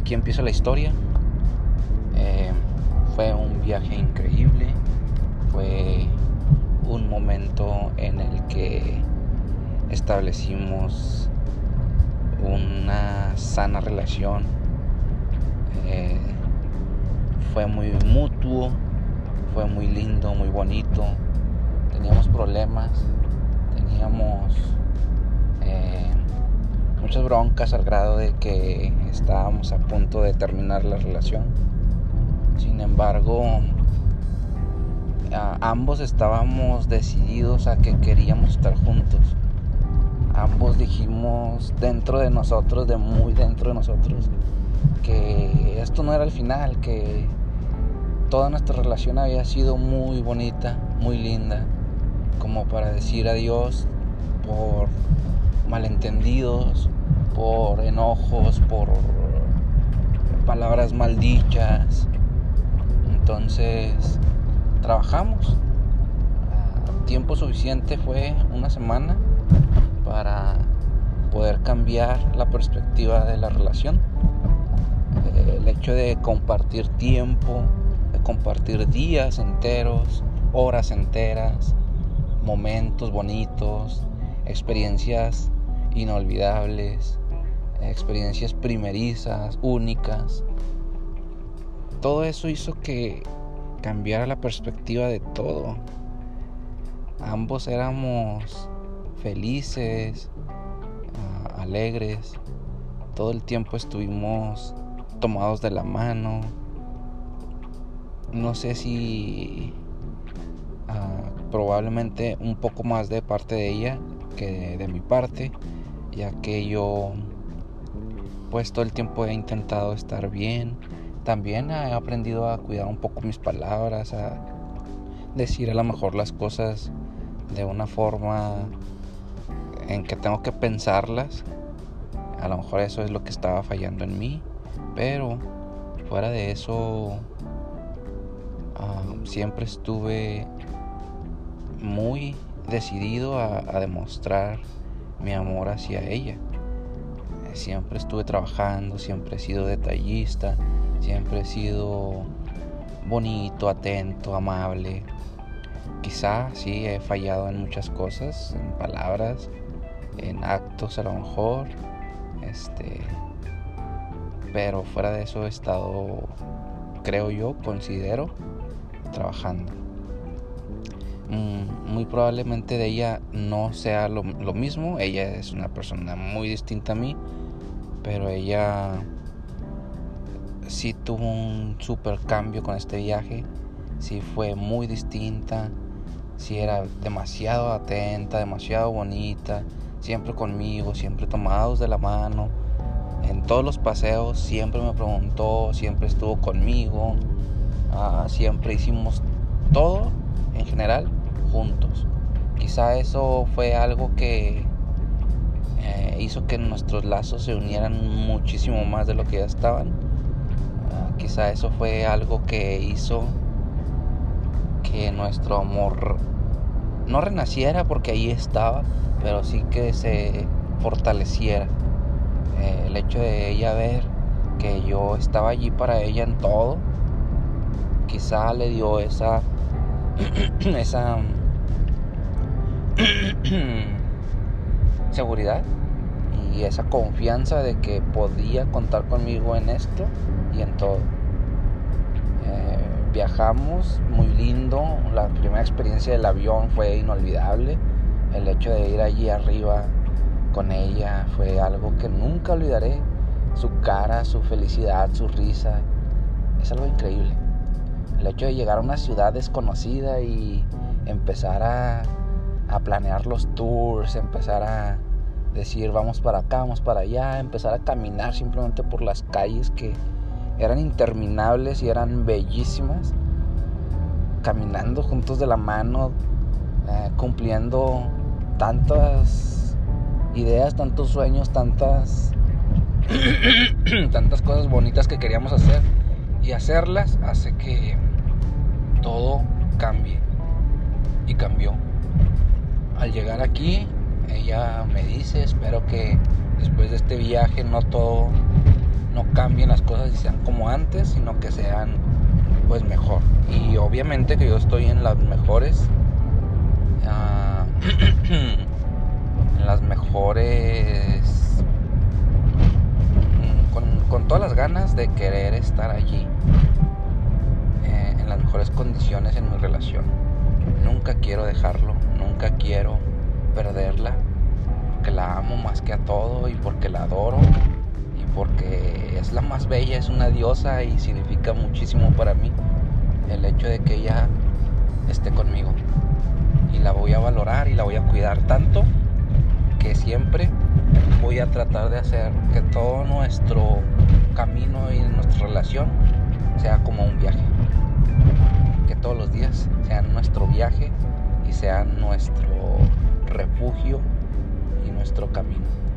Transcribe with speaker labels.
Speaker 1: aquí empieza la historia. Eh, fue un viaje increíble. Fue un momento en el que establecimos una sana relación. Eh, fue muy mutuo, fue muy lindo, muy bonito. Teníamos problemas, teníamos muchas broncas al grado de que estábamos a punto de terminar la relación. Sin embargo, ambos estábamos decididos a que queríamos estar juntos. Ambos dijimos dentro de nosotros, de muy dentro de nosotros, que esto no era el final, que toda nuestra relación había sido muy bonita, muy linda, como para decir adiós por malentendidos, por enojos, por palabras maldichas. Entonces trabajamos. Tiempo suficiente fue una semana para poder cambiar la perspectiva de la relación. El hecho de compartir tiempo, de compartir días enteros, horas enteras, momentos bonitos, experiencias inolvidables, experiencias primerizas, únicas. Todo eso hizo que cambiara la perspectiva de todo. Ambos éramos felices, ah, alegres. Todo el tiempo estuvimos tomados de la mano. No sé si ah, probablemente un poco más de parte de ella que de mi parte, ya que yo pues todo el tiempo he intentado estar bien. También he aprendido a cuidar un poco mis palabras, a decir a lo mejor las cosas de una forma en que tengo que pensarlas. A lo mejor eso es lo que estaba fallando en mí, pero fuera de eso ah, siempre estuve muy decidido a, demostrar mi amor hacia ella. Siempre estuve trabajando, siempre he sido detallista, siempre he sido bonito, atento, amable. Quizá sí he fallado en muchas cosas, en palabras, en actos a lo mejor. Este, pero fuera de eso he estado, creo yo, considero, trabajando. Mm, muy probablemente de ella no sea lo, mismo. Ella es una persona muy distinta a mí. Pero ella sí tuvo un super cambio con este viaje. Sí fue muy distinta. Sí era demasiado atenta, demasiado bonita. Siempre conmigo, siempre tomados de la mano. En todos los paseos siempre me preguntó, siempre estuvo conmigo. Ah, siempre hicimos todo en general juntos. Quizá eso fue algo que eh, hizo que nuestros lazos se unieran muchísimo más de lo que ya estaban. Ah, quizá eso fue algo que hizo que nuestro amor no renaciera porque ahí estaba, pero sí que se fortaleciera. Eh, el hecho de ella ver que yo estaba allí para ella en todo, quizá le dio esa, esa seguridad y esa confianza de que podía contar conmigo en esto y en todo. Eh, viajamos muy lindo, la primera experiencia del avión fue inolvidable, el hecho de ir allí arriba con ella fue algo que nunca olvidaré, su cara, su felicidad, su risa, es algo increíble. El hecho de llegar a una ciudad desconocida y empezar a a planear los tours, empezar a decir vamos para acá, vamos para allá, empezar a caminar simplemente por las calles que eran interminables y eran bellísimas, caminando juntos de la mano, eh, cumpliendo tantas ideas, tantos sueños, tantas tantas cosas bonitas que queríamos hacer. Y hacerlas hace que todo cambie. Y cambió al llegar aquí, ella me dice, espero que después de este viaje no todo, no cambien las cosas y sean como antes, sino que sean pues mejor. Y obviamente que yo estoy en las mejores, uh, en las mejores, mm, con, con, todas las ganas de querer estar allí, eh, en las mejores condiciones en mi relación. Nunca quiero dejarlo, nunca quiero perderla, porque la amo más que a todo y porque la adoro porque es la más bella, es una diosa y significa muchísimo para mí el hecho de que ella esté conmigo. Y la voy a valorar y la voy a cuidar tanto que siempre voy a tratar de hacer que todo nuestro camino y nuestra relación sea como un viaje. Que todos los días sean nuestro sean nuestro refugio y nuestro camino.